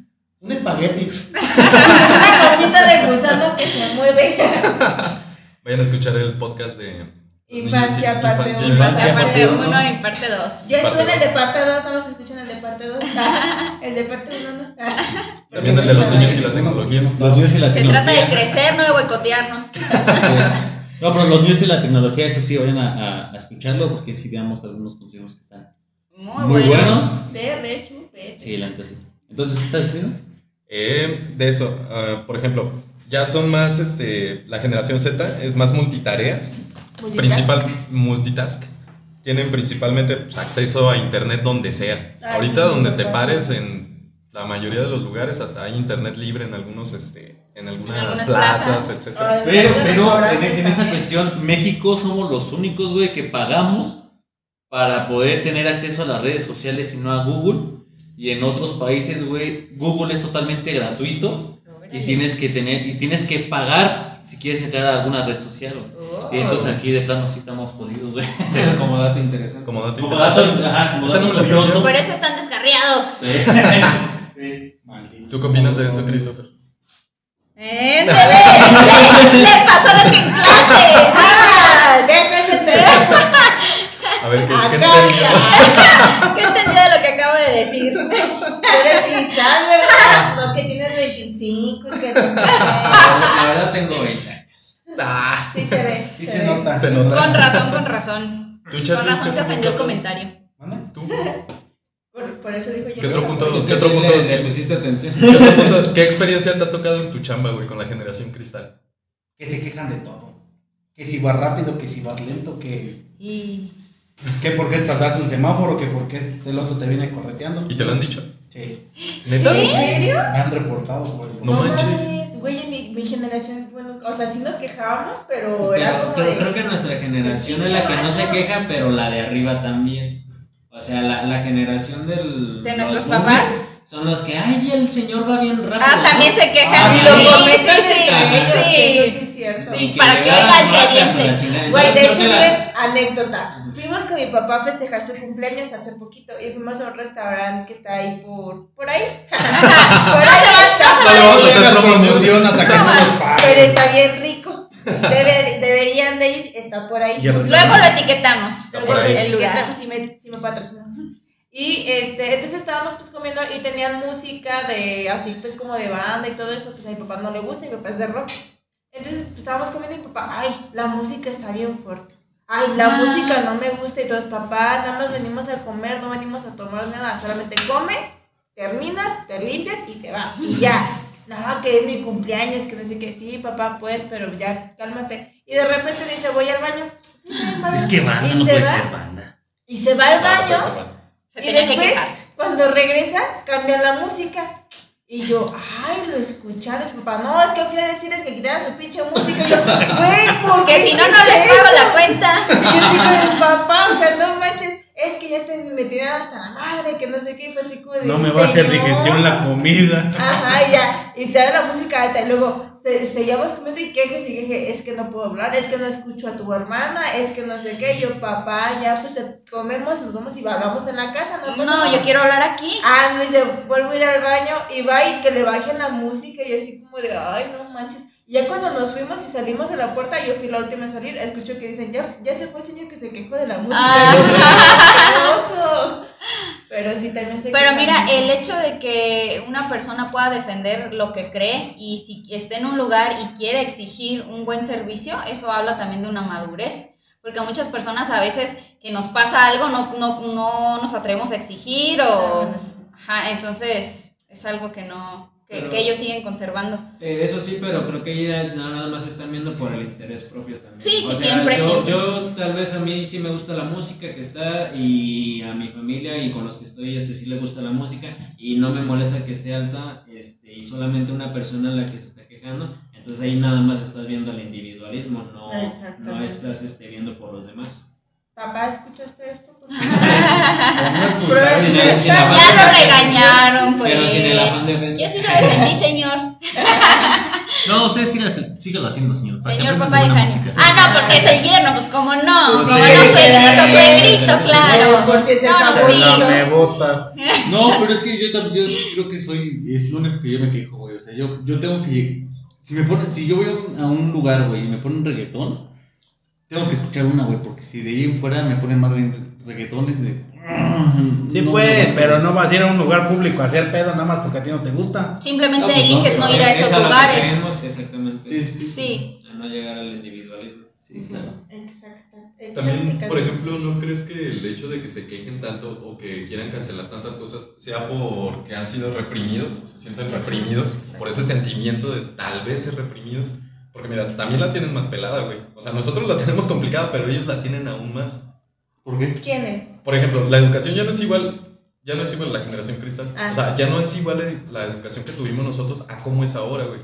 un espagueti. Una gomita de gusano que se mueve. Vayan a escuchar el podcast de... Infancia, y- parte infancia. uno. Infancia parte parte 1 uno. y parte 2. Yo estuve en el Parte de parte 2, nada más escuchan el de parte 2. El de parte 1 no. También el de los niños y la tecnología. Los niños y la Se trata de crecer, no de boicotearnos. No, pero los niños y la tecnología, eso sí, vayan a, a- a escucharlo porque sí damos algunos consejos que están Muy, muy buenos. buenos. De re chupete. Sí, la neta sí. Entonces, ¿qué estás diciendo? Eh, de eso, ah, por ejemplo, ya son más, este, la generación Z es más multitareas, Multitask. principal multitask. Tienen principalmente pues, acceso a internet donde sea. Ah, Ahorita sí, donde sí, te pares en la mayoría de los lugares hasta hay internet libre en algunos, este, en algunas, algunas plazas, plazas. etcétera. Pero, en, en esa cuestión, México somos los únicos, güey, que pagamos para poder tener acceso a las redes sociales y no a Google. Y en otros países, güey, Google es totalmente gratuito y tienes que tener y tienes que pagar si quieres entrar a alguna red social. güey. Oh. Y entonces aquí de plano sí estamos jodidos, güey. Como dato interesante. Como dato Como dato, interesante. ajá, como Esa dato no me la curioso. sabía. Por eso están descarriados. Sí. Sí. Maldito. ¿Tú qué opinas de eso, Christopher? ¡Eh, le, le pasó lo que en clase! ¡Ah! Ese teléfono. A ver, ¿qué, qué entendió? ¿Qué entendió de lo decir. Tú eres cristal, ¿verdad? No, que tienes 25 y que no sé. La verdad tengo 20 años. Ah, Sí se ve. Sí se se ve. nota. se nota. Con razón, con razón. ¿Tú, Con razón se ofendió el comentario. ¿Tú? Por, por eso dijo yo. ¿Qué otro punto? ¿Qué otro punto? le, pusiste atención. ¿Qué otro punto? ¿Qué experiencia te ha tocado en tu chamba, güey, con la generación cristal? Que se quejan de todo. Que si vas rápido, que si vas lento, que, Y. que por qué te saltaste un semáforo, que por qué el otro te viene correteando. ¿Y te lo han dicho? Sí. ¿Neta? ¿En serio? Me han reportado por el No manches. Güey, en mi, mi generación, bueno, o sea, sí nos quejábamos, pero, era como creo, de. creo que nuestra generación es la que no se queja, pero la de arriba también. O sea, la, la generación del. ¿De nuestros papás? Son los que, ay, el señor va bien rápido. Ah, también ¿no? se quejan. Ah, Y sí, lo sí, comentan sí, sí. sí cierto. Sí, Y que para que dan oigan marcas que o la dientes. chingada. Güey, de hecho, anécdota. Fuimos con mi papá a festejar su cumpleaños hace poquito y fuimos a un restaurante que está ahí por, por ahí. por ahí vamos a hacer promoción. hasta que no. Pero está bien rico. Debe- deberían de ir, está por ahí. Y Luego lo etiquetamos. Está por ahí. El lugar. Si me, si me patrocinan. Y este, entonces estábamos pues comiendo y tenían música de así pues como de banda y todo eso, pues a mi papá no le gusta, mi papá es de rock. Entonces pues, estábamos comiendo y papá, ay, la música está bien fuerte. Ay, la Ah. música no me gusta y todos, papá, nada más venimos a comer, no venimos a tomar nada, solamente come, terminas, te limpias y te vas. Y ya. No, que es mi cumpleaños, que no sé qué, sí, papá, pues, pero ya, cálmate. Y de repente dice, voy al baño. Sí, voy. Es que banda Y no puede va, ser banda. Y se va al No, no baño. puede ser mal. Se y tenía que después, cuando regresa, cambian la música. Y yo, ay, lo escucharon. Su papá, no, es que fui a decirles que quitaran su pinche música. Y yo, güey, ¿por Que qué si no, no les pago eso?" la cuenta. Y yo digo, "Mi papá, o sea, no manches, es que ya te me tienen hasta la madre, que no sé qué, y fue así como de, No me va a hacer digestión la comida. Ajá, ya, y sale la música alta, y luego se, seguíamos comiendo y quejes y queje, es que no puedo hablar, es que no escucho a tu hermana, es que no sé qué, yo, papá, ya pues comemos, nos vamos y hablamos en la casa, no No, nada". yo quiero hablar aquí. Ah, me dice, vuelvo a ir al baño y va y que le bajen la música y yo así como de, ay, no manches. Y ya cuando nos fuimos y salimos a la puerta, yo fui la última en salir, escucho que dicen, ya, ya se fue el señor que se quejó de la música. Ah. Y yo, "Ay, qué oso". Pero sí, también se Pero mira, el hecho de que una persona pueda defender lo que cree y si está en un lugar y quiere exigir un buen servicio, eso habla también de una madurez. Porque muchas personas a veces que nos pasa algo no, no, no nos atrevemos a exigir o... Ajá, entonces es algo que no... Que, Pero- que ellos siguen conservando. Eh, eso sí, pero creo que ya nada más están viendo por el interés propio también. Sí, sí, O sea, siempre, yo, siempre. Yo tal vez a mí sí me gusta la música que está y a mi familia y con los que estoy este sí le gusta la música y no me molesta que esté alta este y solamente una persona la que se está quejando. Entonces ahí nada más estás viendo el individualismo, no, no estás este, viendo por los demás. Papá, ¿escuchaste esto? Por Sin Pero el- es- sin afán Ya lo regañaron, pues. Pero sin el afán de. Yo sí lo defendí, señor. No, ustedes síganlo, síganlo haciendo, señor. Señor papá de música. Ah, no, porque es el yerno, pues cómo no. Pues Como sí. no, suegrito, suegrito, claro. Por si es el No, no, me botas. No, pero es que yo también yo creo que soy, es lo único que yo me quejo, güey. O sea, yo, yo tengo que, si me ponen, si yo voy a un, a un lugar, güey, y me ponen reggaetón, tengo que escuchar una, güey, porque si de ahí en fuera me ponen más regga- reggaetones de... Sí, no, pues, no, pero no vas a ir a un lugar público a hacer pedo nada más porque a ti no te gusta. Simplemente No, pues eliges no, ir a Es esos lugares. queremos, exactamente. Sí, sí, Sí. A no llegar al individualismo. Sí, claro. Exacto. También, por ejemplo, ¿no crees que el hecho de que se quejen tanto o que quieran cancelar tantas cosas sea porque han sido reprimidos, o se sienten reprimidos, por ese sentimiento de tal vez ser reprimidos? Porque mira, también la tienen más pelada, güey. O sea, nosotros la tenemos complicada, pero ellos la tienen aún más. ¿Por qué? ¿Quién es? Por ejemplo, la educación ya no es igual, ya no es igual a la generación cristal. Ah. O sea, ya no es igual la educación que tuvimos nosotros a cómo es ahora, güey.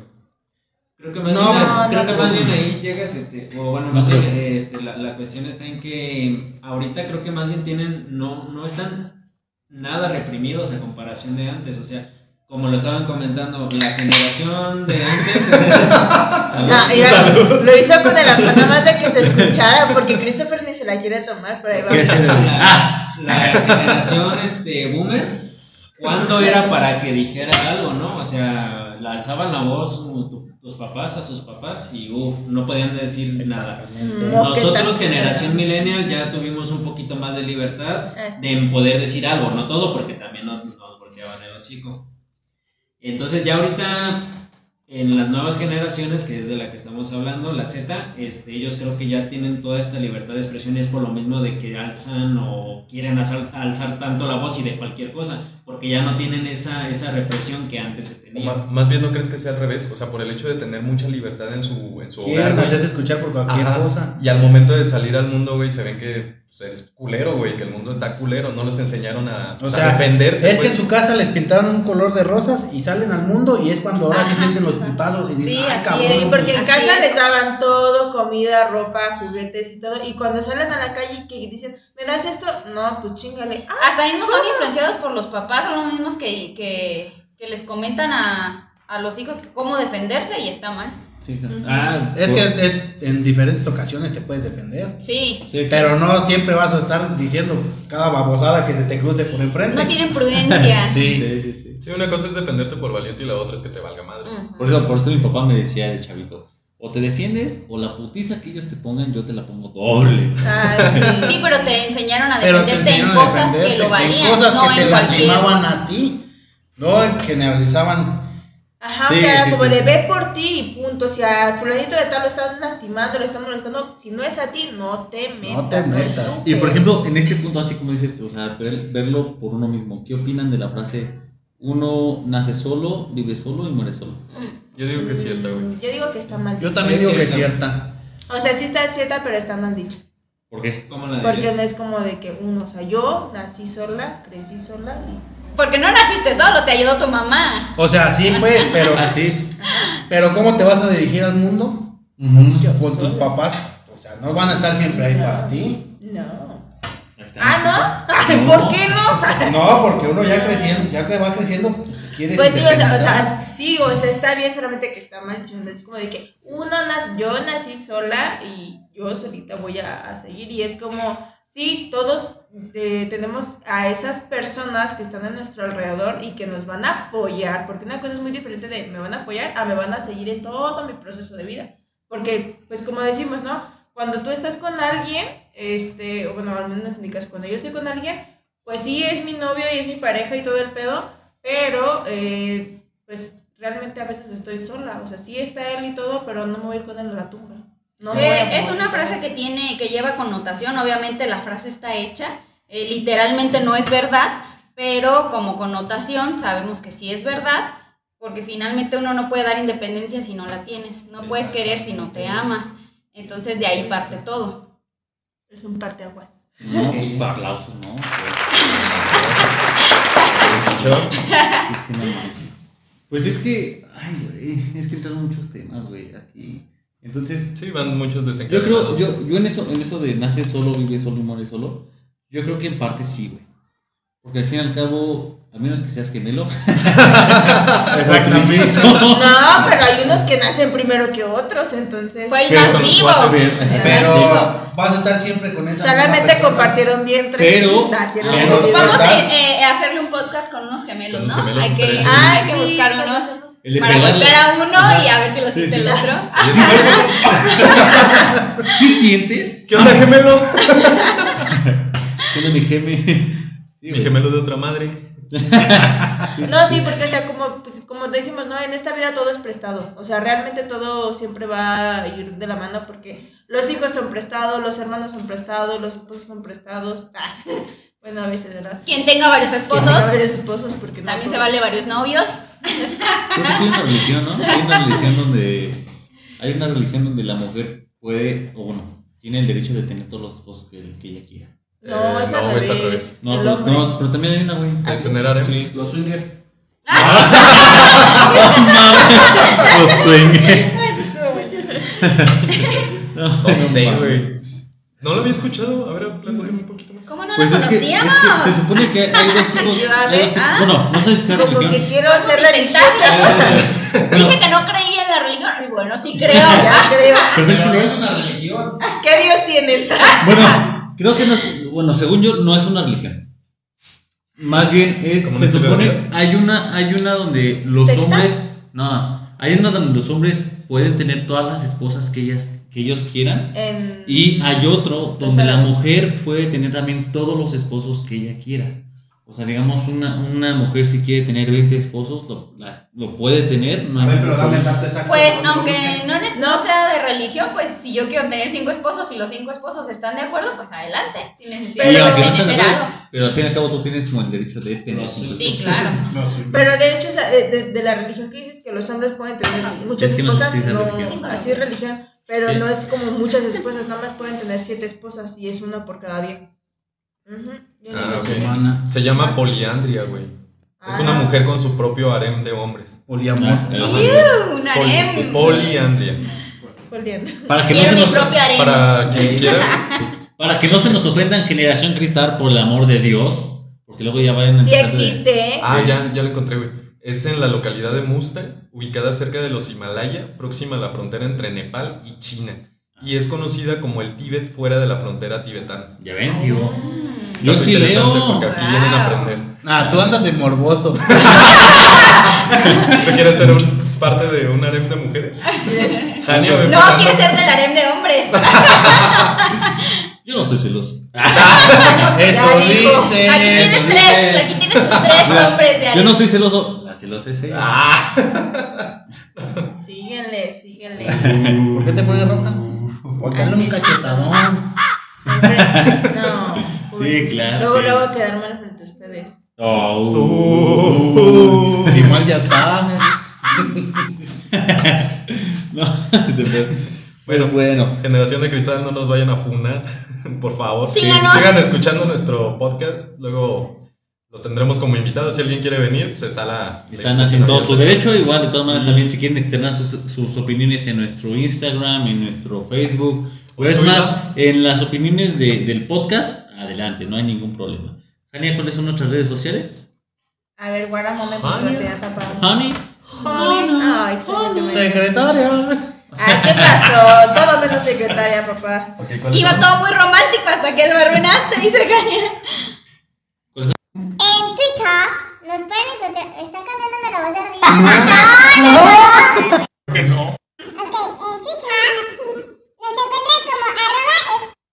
Creo que más, No, bien, no, creo no, que no. más bien ahí llegas, este, o bueno, No más bien, este, la, la cuestión está en que ahorita creo que más bien tienen, no, no están nada reprimidos a comparación de antes, o sea, como lo estaban comentando, la generación de antes... Salud. No, mira, lo hizo con el afán más de que se escuchara, porque Christopher se la quiere tomar, pero ahí. Ah, la, la generación este, boomer, ¿cuándo era para que dijera algo, no? O sea, la alzaban la voz tu- tus papás a sus papás y uff, no podían decir nada. No, Nosotros, generación millennial, ya tuvimos un poquito más de libertad Ah, sí. de poder decir algo, no todo, porque también no, hocico. Entonces ya ahorita en las nuevas generaciones, que es de la que estamos hablando, la Z, este, ellos creo que ya tienen toda esta libertad de expresión y es por lo mismo de que alzan o quieren alzar, alzar tanto la voz y de cualquier cosa, porque ya no tienen esa, esa represión que antes se tenía. más bien no crees que sea al revés, o sea, por el hecho de tener mucha libertad en su, en su hogar, güey. escuchar por cualquier Ajá. cosa. Y al momento de salir al mundo, güey, se ven que pues, es culero, güey, que el mundo está culero, no les enseñaron a, O pues, a sea, defenderse, es que pues. en su casa les pintaron un color de rosas y salen al mundo y es cuando ahora sí Ajá. sienten los putazos y Sí, dicen, ay, así cabrón. es, Sí, porque en casa es. les daban todo, comida, ropa, juguetes y todo. Y cuando salen a la calle que dicen, ¿me das esto? No, pues chingale. Ah, Hasta mismos son influenciados por los papás, son los mismos que, que, que les comentan a, a los hijos que cómo defenderse y está mal. Sí, claro. Ujú. Ah, Es que en diferentes ocasiones te puedes defender. Sí, sí, Pero no siempre vas a estar diciendo cada babosada que se te cruce por enfrente. no tienen prudencia. Sí. sí, sí, sí. Sí, una cosa es defenderte por valiente y la otra es que te valga madre. Por eso, por eso mi papá me decía de chavito, o te defiendes o la putiza que ellos te pongan yo te la pongo doble. ah, sí. Sí, pero te enseñaron a te defenderte en enseñaron cosas que lo valían, en cosas no que te en cualquier. lastimaban a ti. No generalizaban. Ajá, Sí, o sea, sí, como sí. de ve por ti y punto. Si a fulanito de tal lo están lastimando, lo están molestando, si no es a ti, no te metas. No te metas. Y por ejemplo, en este punto, así como dices, o sea, ver- verlo por uno mismo. ¿Qué opinan de la frase, uno nace solo, vive solo y muere solo? Yo digo que es cierta, güey. Yo digo que está mal Yo dicho. también Es digo que es cierta. O sea, sí está cierta, pero está mal dicho. ¿Por qué? ¿Cómo la Porque dirías? no es como de que uno, o sea, yo nací sola, crecí sola y Porque no naciste solo, te ayudó tu mamá. O sea, sí, pues, pero, Así. pero ¿cómo te vas a dirigir al mundo? Con tus papás. O sea, no van a estar siempre ahí para ti. No. Ah, ¿no? ¿Por qué no? No, porque uno ya creciendo, ya que va creciendo, quiere Pues sí, o sea, o sea, sí, o sea, está bien, solamente que está mal. Es como de que uno nace, yo nací sola y yo solita voy a, a seguir. Y es como, sí, todos eh, tenemos a esas personas que están a nuestro alrededor y que nos van a apoyar. Porque una cosa es muy diferente de me van a apoyar a me van a seguir en todo mi proceso de vida. Porque, pues como decimos, ¿no? Cuando tú estás con alguien, este, o bueno, al menos en mi caso, cuando yo estoy con alguien, pues sí es mi novio y es mi pareja y todo el pedo, pero eh, pues realmente a veces estoy sola, o sea, sí está él y todo, pero no me voy con él a la tumba. No Eh, es una frase que tiene, que lleva connotación, obviamente la frase está hecha, eh, literalmente no es verdad, pero como connotación sabemos que sí es verdad, porque finalmente uno no puede dar independencia si no la tienes, no puedes querer si no te amas, entonces de ahí parte todo. Es un parteaguas. No, pues un aplauso, ¿no? Pues es que, ay, güey, es que entran muchos temas, güey, aquí. Entonces, Sí, van muchos yo desencadenados. creo, yo, yo en eso, en eso de nace solo, vive solo y muere solo, yo creo que en parte sí, güey. Porque al fin y al cabo, a menos que seas gemelo. Exactamente. No, pero hay unos que nacen primero que otros, entonces Fue el Pero más vivo. Pero vas a estar siempre con esa. solamente compartieron vientre. Pero- nacieron pero- con Vamos a eh, hacerle un podcast con unos gemelos, Con ¿no? gemelos hay que, chido. hay que Sí, buscar unos El de para buscar a uno Ajá. y a ver si lo Sí, siente sí. el otro. ¿Sí sientes? ¿Qué onda, gemelo? ¿Qué onda, mi geme? Sí, Mi gemelo de otra madre. No, sí, porque, o sea, como, pues, como decimos, ¿no? En esta vida todo es prestado. O sea, realmente todo siempre va a ir de la mano porque los hijos son prestados, los hermanos son prestados, los esposos son prestados. Ah, bueno, a veces, ¿verdad? Quien tenga varios esposos, Tiene varios esposos porque no también se vale varios novios. Creo que sí hay una religión, ¿no? Hay una religión donde. Hay una religión donde la mujer puede, o bueno, tiene el derecho de tener todos los esposos que, que ella quiera. No, Eh, es, al no, es al revés. No, pero, no, pero también hay una, güey. De tener harems. Sí. Los swinger. Los swing. No sé, güey. No lo había escuchado. A ver, platícame un poquito más. ¿Cómo no Pues lo es que, es conocíamos? que se supone que hay dos tipos. hay dos tipos- Ah. bueno, no sé si sea Como religión. que quiero hacer intentarlo. religiosa. Dije que no creía en la religión. Y bueno, sí creo. Ya creo. Pero, Pero no es una religión. ¿Qué Dios tienes? Bueno, creo que no es, bueno, según yo, no es una religión. Más bien es, se supone, hay una, hay una donde los ¿Secta? hombres, no, hay una donde los hombres pueden tener todas las esposas que ellas, que ellos quieran. En... Y hay otro donde la mujer puede tener también todos los esposos que ella quiera. O sea, digamos, una, una mujer si quiere tener 20 esposos, lo, las- lo puede tener. No A ver, pero dame el dato exacto. Pues ¿Dónde lo aunque no, no sea de religión, pues si yo quiero tener cinco esposos y los cinco esposos están de acuerdo, pues adelante, sin necesidad Y de no pertenecer algo. pero al fin y al cabo tú tienes como el derecho de tener Sí, cinco Sí, esposos. claro. No, sí. Pero de hecho, de, de- la religión que dices que los hombres pueden tener muchas Es que no sé esposas, si es no, religión. así es religión, pero Sí. no es como muchas esposas, nada más pueden tener siete esposas y es una por cada día. Yo Ah. Se llama poliandria, güey. Es Ah. una mujer con su propio harem de hombres. Poliamor. Ah, eh, ¡Iu! Un Poli- harem. poliandria. Poliandria. Para que, no se mi nos, propio harem. Para quien quiera. para que no se nos ofendan generación cristal por el amor de Dios, porque luego ya vayan a Sí de- existe, ¿eh? Ah, ya, ya lo encontré, güey. Es en la localidad de Mustang, ubicada cerca de los Himalaya, próxima a la frontera entre Nepal y China. Y es conocida como el Tíbet fuera de la frontera tibetana. Ya ven, tío. Yo sí interesante leo. porque aquí Wow. vienen a aprender. Ah, tú andas de morboso. ¿Tú quieres ser un, parte de un harem de mujeres? No, pasando. quieres ser del harem de hombres. Yo no estoy celoso. Eso dice. Aquí tienes tres, aquí tienes tus tres hombres de Yo harem. no soy celoso. La celosa es ella. Ah, Síguenle, síguenle. ¿Por qué te pones roja? Póntale un cachetadón. No. Sí, claro, Luego, sí. luego quedar mal frente a ustedes. Oh. Uh. Si mal ya está. No, de verdad. Bueno, bueno. Generación de Cristal, no nos vayan a funar, por favor. Síganos. Sigan escuchando nuestro podcast. Luego los tendremos como invitados. Si alguien quiere venir, pues está la. Están haciendo todo su derecho. Igual, de todas maneras, también si quieren externar sus, sus opiniones en nuestro Instagram, en nuestro Facebook, o es más, en las opiniones de- del podcast, adelante, no hay ningún problema. Jania, ¿cuáles son nuestras redes sociales? A ver, guarda un momento Honey. que te tapado. Honey. Ay. Secretaria. Ay, ¿qué pasó? Todo menos secretaria, papá. Ok, ¿cuáles Iba son? todo muy romántico hasta que lo arruinaste, dice Caña. En Twitter nos pueden encontrar. Está cambiándome la voz de ardilla. no, no, no. Ok, en Twitter nos encuentran como arroba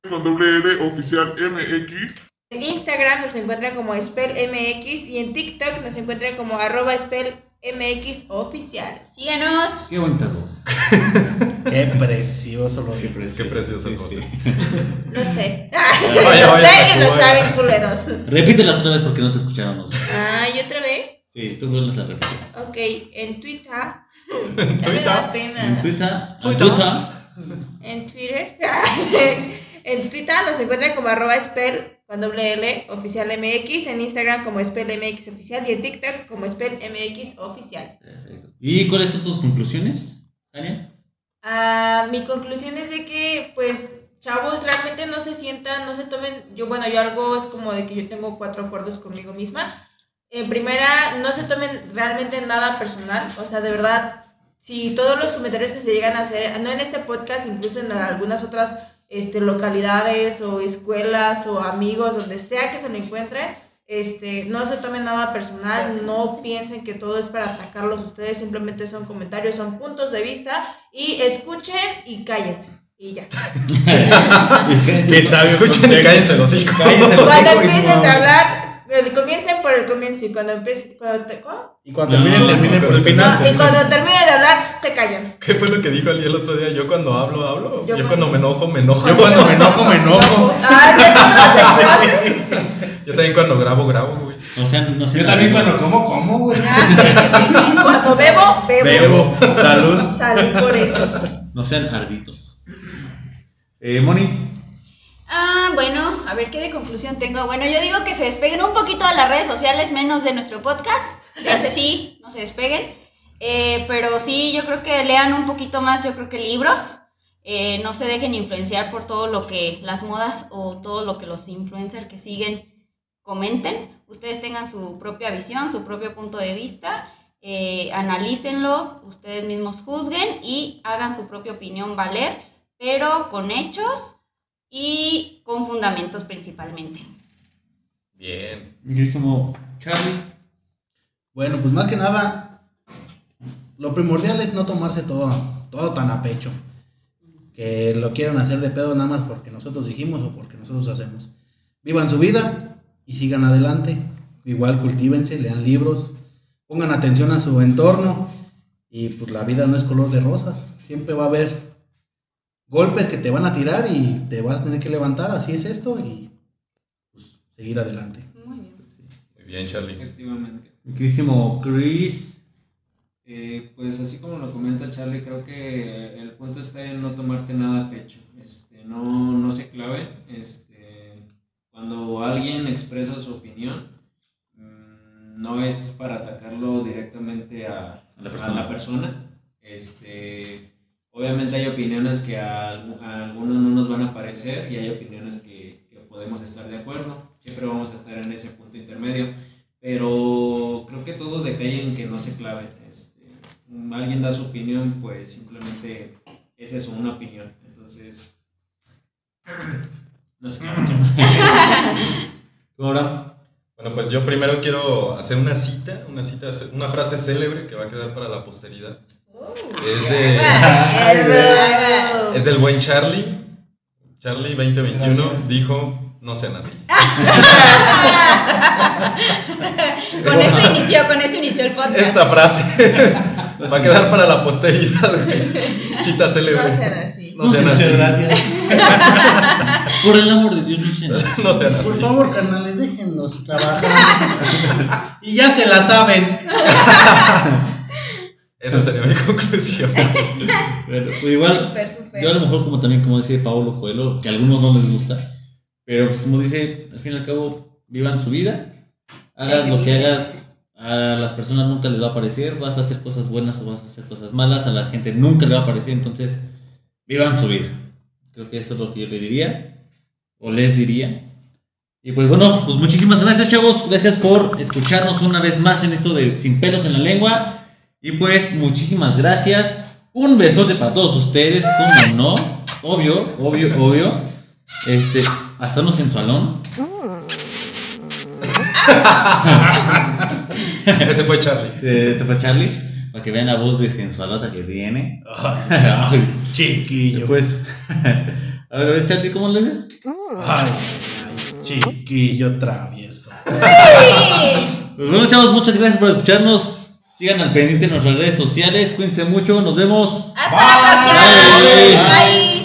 oficial MX. En Instagram nos encuentran como SpellMX y en TikTok nos encuentran como arroba SpellMX oficial. Síganos. Qué bonitas voces. Qué precioso lo Qué que preciosas. Qué preciosas Sí, voces. sí. No sé. vaya, no vaya, sé que no vaya. saben culeros. Repítelas otra vez porque no te escucharon. Ay, otra vez. Sí, tú vuelves a repetir. Ok, en Twitter. En Twitter. En Twitter. en Twitter. Twitter. En Twitter. En Twitter nos encuentran como arroba spell con doble L oficial MX. En Instagram como spell MX oficial y en TikTok como spell MX oficial. Perfecto. ¿Y cuáles son sus conclusiones, Jania? Ah, mi conclusión es de que, pues, chavos, realmente no se sientan, no se tomen, yo, bueno, yo algo es como de que yo tengo cuatro acuerdos conmigo misma. En primera, no se tomen realmente nada personal, o sea, de verdad, si todos los comentarios que se llegan a hacer, no en este podcast, incluso en algunas otras este, localidades o escuelas o amigos, donde sea que se lo encuentren, este, no se tomen nada personal, no piensen que todo es para atacarlos ustedes, simplemente son comentarios, son puntos de vista y escuchen y cállense. Y ya. Qué Escuchen y cállense los los Cuando empiecen a hablar, comiencen por el comienzo y cuando empiecen, cuando te- ¿cómo? Y cuando No, terminen, terminen por el final. Y cuando termine de hablar, se callan. ¿Qué fue lo que dijo Ali el otro día? Yo cuando hablo, hablo. Yo Yo, cuando- cuando me enojo, me enojo. Yo cuando me enojo, me enojo. Yo también cuando grabo, grabo, güey. O sea, no sé. Yo también cuando como, como, güey. Ah, sí, sí, sí. Cuando bebo, bebo. Bebo. Salud. Salud por eso. No sean arditos. Eh, Moni. Ah, bueno, a ver qué de conclusión tengo. Bueno, yo digo que se despeguen un poquito de las redes sociales, menos de nuestro podcast. Ese sí, no se despeguen. Eh, pero sí, yo creo que lean un poquito más, yo creo que libros. Eh, no se dejen influenciar por todo lo que las modas o todo lo que los influencers que siguen comenten. Ustedes tengan su propia visión, su propio punto de vista. eh, analícenlos, ustedes mismos juzguen y hagan su propia opinión valer, pero con hechos y con fundamentos principalmente. Bien. Mi queridísimo Charlie. Bueno, pues más que nada, lo primordial es no tomarse todo, todo tan a pecho. Que lo quieran hacer de pedo nada más porque nosotros dijimos o porque nosotros hacemos. Vivan su vida y sigan adelante. igual cultívense, lean libros, pongan atención a su entorno y pues la vida no es color de rosas, siempre va a haber golpes que te van a tirar y te vas a tener que levantar, así es esto y pues, seguir adelante. Muy bien. Muy bien, Charlie. Efectivamente. Mi queridísimo Chris. Eh, pues así como lo comenta Charlie, creo que el punto está en no tomarte nada a pecho. Este, no, no se clave. Este, cuando alguien expresa su opinión, mm, no es para atacarlo directamente a, A la a persona. la persona. Este, obviamente hay opiniones que a, algu- a algunos no nos van a parecer y hay opiniones que, que podemos estar de acuerdo. Siempre vamos a estar en ese punto intermedio. Pero creo que todo decae en que no se clave. Este, alguien da su opinión, pues simplemente es eso, una opinión. Entonces, no claven. ¿Tú ahora? Bueno, pues yo primero quiero hacer una cita, una cita, una frase célebre que va a quedar para la posteridad. Es, de- es del buen Charlie. Charlie 2021 Gracias. dijo, no sean así. Con eso inició, con eso inició el podcast. Esta frase va a quedar para la posteridad, güey. Cita No célebre. sean así. No sean así. Muchas gracias. Por el amor de Dios, no sean así. No sean así. Por favor, carnales, déjenlos trabajar. y ya se la saben. Esa sería mi conclusión. Bueno, pues igual, Súper, súper. yo a lo mejor como también como dice Paulo Coelho, que a algunos no les gusta, pero pues como dice, al fin y al cabo, vivan su vida, hagas lo que hagas, a las personas nunca les va a parecer, vas a hacer cosas buenas o vas a hacer cosas malas, a la gente nunca le va a parecer, entonces vivan su vida. Creo que eso es lo que yo le diría, o les diría. Y pues bueno, pues muchísimas gracias chavos, gracias por escucharnos una vez más en esto de Sin pelos en la lengua. Y pues muchísimas gracias. Un besote para todos ustedes, como no, obvio, obvio, obvio. Este, hasta uno sensualón. Ese fue Charlie. Este fue Charlie, para que vean la voz de sensualota que tiene. Ay, Chiquillo. Después, a ver, Charlie, ¿cómo le haces? Ay, ay, chiquillo travieso. Pues bueno, chavos, muchas gracias por escucharnos. Sigan al pendiente en nuestras redes sociales. Cuídense mucho. Nos vemos. Hasta la próxima. Bye. Bye.